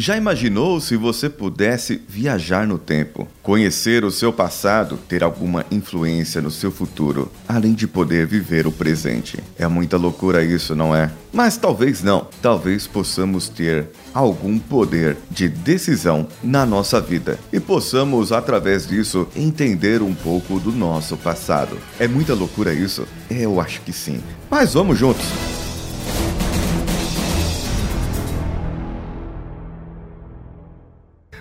Já imaginou se você pudesse viajar no tempo, conhecer o seu passado, ter alguma influência no seu futuro, além de poder viver o presente? É muita loucura isso, não é? Mas talvez não. Talvez possamos ter algum poder de decisão na nossa vida e possamos, através disso, entender um pouco do nosso passado. É muita loucura isso? Eu acho que sim. Mas vamos juntos!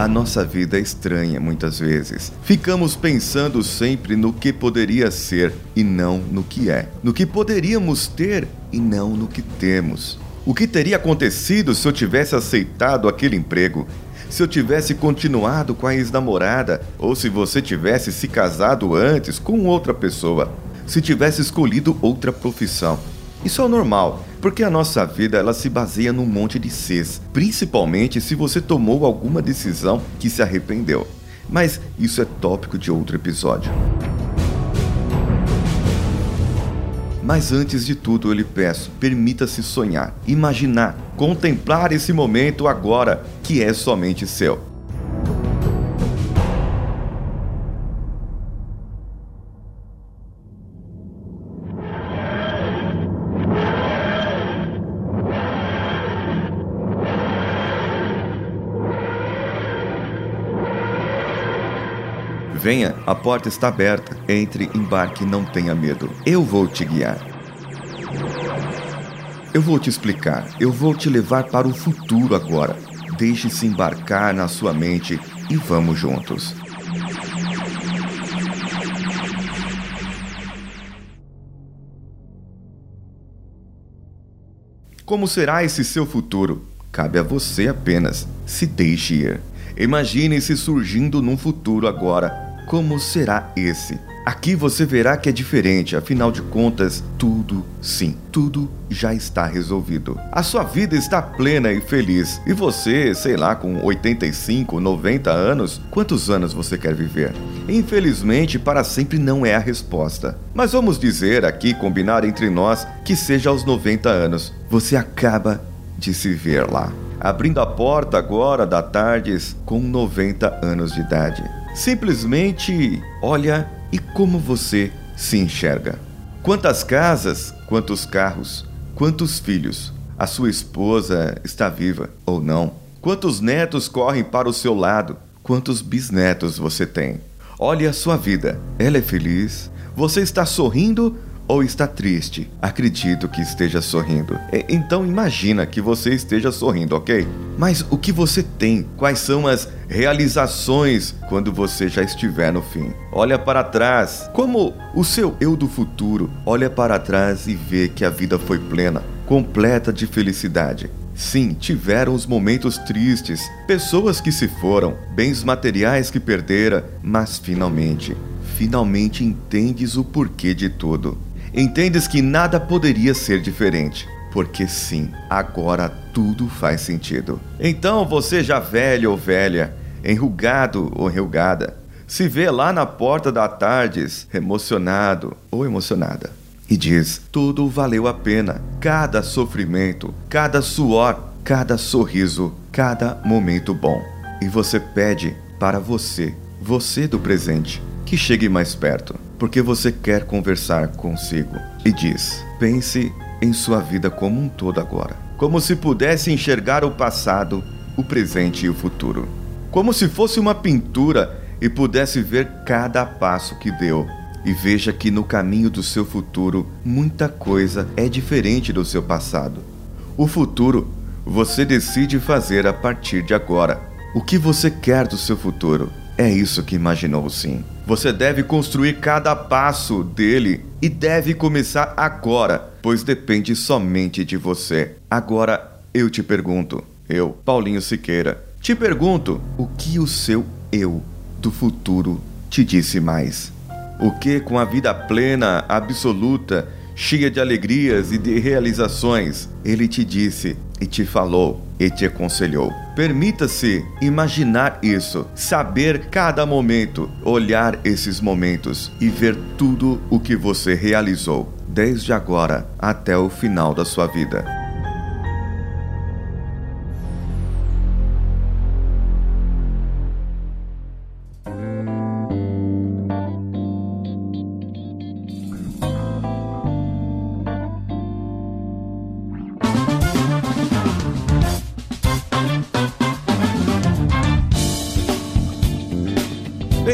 A nossa vida é estranha muitas vezes. Ficamos pensando sempre no que poderia ser e não no que é. No que poderíamos ter e não no que temos. O que teria acontecido se eu tivesse aceitado aquele emprego? Se eu tivesse continuado com a ex-namorada? Ou se você tivesse se casado antes com outra pessoa? Se tivesse escolhido outra profissão? Isso é normal, porque a nossa vida ela se baseia num monte de ses, principalmente se você tomou alguma decisão que se arrependeu. Mas isso é tópico de outro episódio. Mas antes de tudo, eu lhe peço, permita-se sonhar, imaginar, contemplar esse momento agora, que é somente seu. Venha, a porta está aberta. Entre, embarque, não tenha medo. Eu vou te guiar. Eu vou te explicar. Eu vou te levar para o futuro agora. Deixe-se embarcar na sua mente e vamos juntos. Como será esse seu futuro? Cabe a você apenas. Se deixe ir. Imagine-se surgindo num futuro agora como será esse? Aqui você verá que é diferente, afinal de contas, tudo, sim, tudo já está resolvido. A sua vida está plena e feliz. E você, sei lá, com 85, 90 anos, quantos anos você quer viver? Infelizmente, para sempre não é a resposta. Mas vamos dizer aqui, combinar entre nós, que seja aos 90 anos. Você acaba de se ver lá abrindo a porta agora da Tardes com 90 anos de idade. Simplesmente olha e como você se enxerga. Quantas casas, quantos carros, quantos filhos. A sua esposa está viva ou não? Quantos netos correm para o seu lado? Quantos bisnetos você tem? Olhe a sua vida. Ela é feliz? Você está sorrindo ou está triste, acredito que esteja sorrindo. Então imagina que você esteja sorrindo, ok? Mas o que você tem? Quais são as realizações quando você já estiver no fim? Olha para trás, como o seu eu do futuro olha para trás e vê que a vida foi plena, completa de felicidade. Sim, tiveram os momentos tristes, pessoas que se foram, bens materiais que perdera, mas finalmente, finalmente entendes o porquê de tudo entendes que nada poderia ser diferente. Porque sim, agora tudo faz sentido. Então você já velho ou velha, enrugado ou enrugada, se vê lá na porta da Tardes, emocionado ou emocionada, e diz: tudo valeu a pena. Cada sofrimento, cada suor, cada sorriso, cada momento bom. E você pede para você, você do presente, que chegue mais perto porque você quer conversar consigo. E diz: pense em sua vida como um todo agora, como se pudesse enxergar o passado, o presente e o futuro. Como se fosse uma pintura e pudesse ver cada passo que deu. E veja que no caminho do seu futuro muita coisa é diferente do seu passado. O futuro você decide fazer a partir de agora. O que você quer do seu futuro? É isso que imaginou sim. Você deve construir cada passo dele e deve começar agora, pois depende somente de você. Agora eu te pergunto, eu, Paulinho Siqueira, te pergunto o que o seu eu do futuro te disse mais? O que, com a vida plena, absoluta, cheia de alegrias e de realizações, ele te disse e te falou e te aconselhou. Permita-se imaginar isso, saber cada momento, olhar esses momentos e ver tudo o que você realizou, desde agora até o final da sua vida.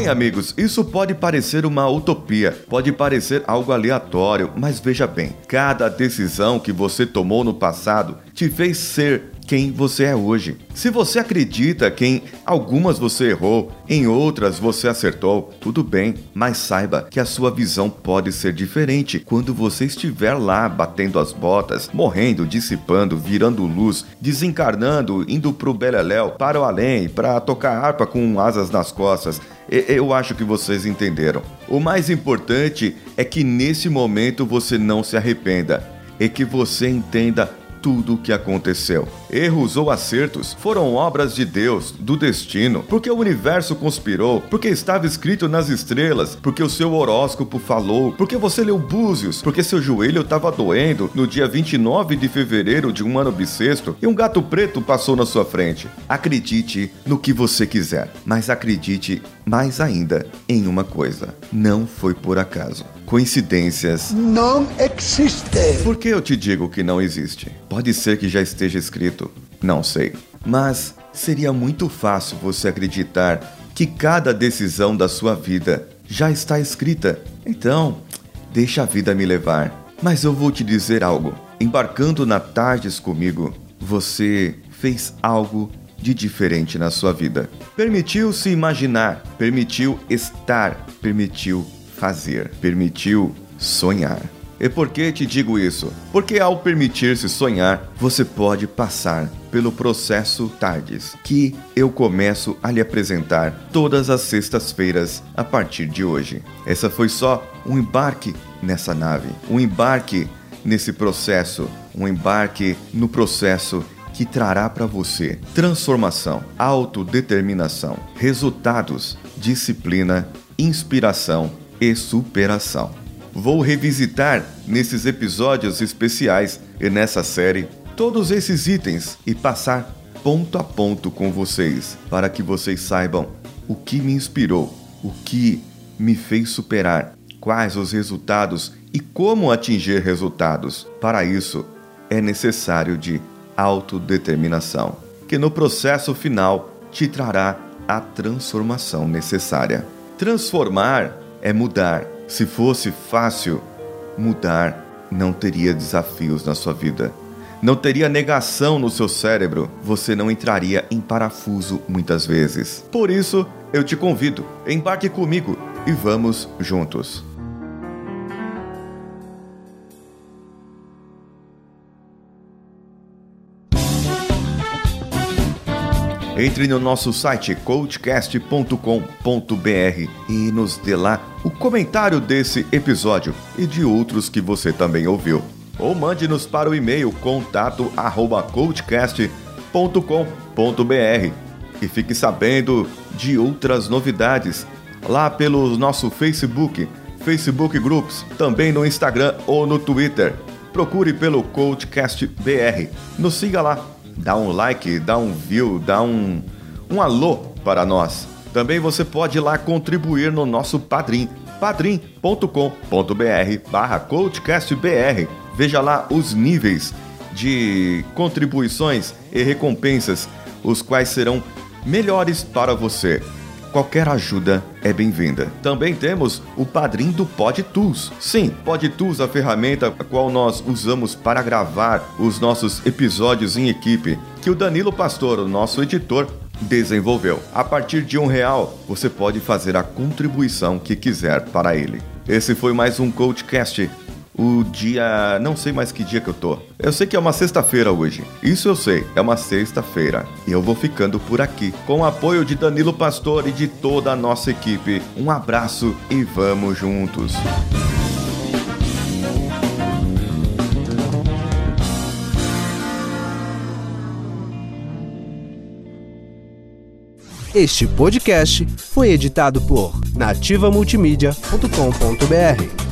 Bem, amigos, isso pode parecer uma utopia, pode parecer algo aleatório, mas veja bem: cada decisão que você tomou no passado te fez ser quem você é hoje. Se você acredita que em algumas você errou, em outras você acertou, tudo bem, mas saiba que a sua visão pode ser diferente quando você estiver lá batendo as botas, morrendo, dissipando, virando luz, desencarnando, indo pro beleléu, para o além, para tocar harpa com asas nas costas. Eu acho que vocês entenderam. O mais importante é que nesse momento você não se arrependa e que você entenda tudo o que aconteceu. Erros ou acertos foram obras de Deus, do destino, porque o universo conspirou, porque estava escrito nas estrelas, porque o seu horóscopo falou, porque você leu Búzios, porque seu joelho estava doendo no dia 29 de fevereiro de um ano bissexto e um gato preto passou na sua frente. Acredite no que você quiser, mas acredite mais ainda em uma coisa: não foi por acaso. Coincidências não existem. Por que eu te digo que não existe? Pode ser que já esteja escrito, não sei. Mas seria muito fácil você acreditar que cada decisão da sua vida já está escrita. Então, deixa a vida me levar. Mas eu vou te dizer algo. Embarcando na Tardes comigo, você fez algo de diferente na sua vida. Permitiu se imaginar, permitiu estar, permitiu fazer, permitiu sonhar. E por que te digo isso? Porque ao permitir-se sonhar, você pode passar pelo processo Tardes, que eu começo a lhe apresentar todas as sextas-feiras a partir de hoje. Essa foi só um embarque nessa nave, um embarque nesse processo, um embarque no processo que trará para você transformação, autodeterminação, resultados, disciplina, inspiração e superação. Vou revisitar nesses episódios especiais e nessa série todos esses itens e passar ponto a ponto com vocês para que vocês saibam o que me inspirou, o que me fez superar, quais os resultados e como atingir resultados. Para isso, é necessário de autodeterminação, que no processo final te trará a transformação necessária. Transformar é mudar. Se fosse fácil, mudar não teria desafios na sua vida. Não teria negação no seu cérebro, você não entraria em parafuso muitas vezes. Por isso, eu te convido, embarque comigo e vamos juntos. Entre no nosso site coachcast.com.br e nos dê lá o comentário desse episódio e de outros que você também ouviu. Ou mande-nos para o e-mail contato@coachcast.com.br e fique sabendo de outras novidades lá pelo nosso Facebook, Facebook Groups, também no Instagram ou no Twitter. Procure pelo Coachcast BR. Nos siga lá dá um like, dá um view, dá um, um alô para nós. Também você pode ir lá contribuir no nosso Padrim, padrim.com.br barra coachcastbr. Veja lá os níveis de contribuições e recompensas, os quais serão melhores para você. Qualquer ajuda é bem-vinda. Também temos o padrinho do PodTools. Sim, PodTools, a ferramenta a qual nós usamos para gravar os nossos episódios em equipe, que o Danilo Pastor, o nosso editor, desenvolveu. A partir de um real, você pode fazer a contribuição que quiser para ele. Esse foi mais um CoachCast, o dia. Não sei mais que dia que eu tô. Eu sei que é uma sexta-feira hoje. Isso eu sei, é uma sexta-feira. E eu vou ficando por aqui. Com o apoio de Danilo Pastor e de toda a nossa equipe. Um abraço e vamos juntos. Este podcast foi editado por nativamultimídia.com.br.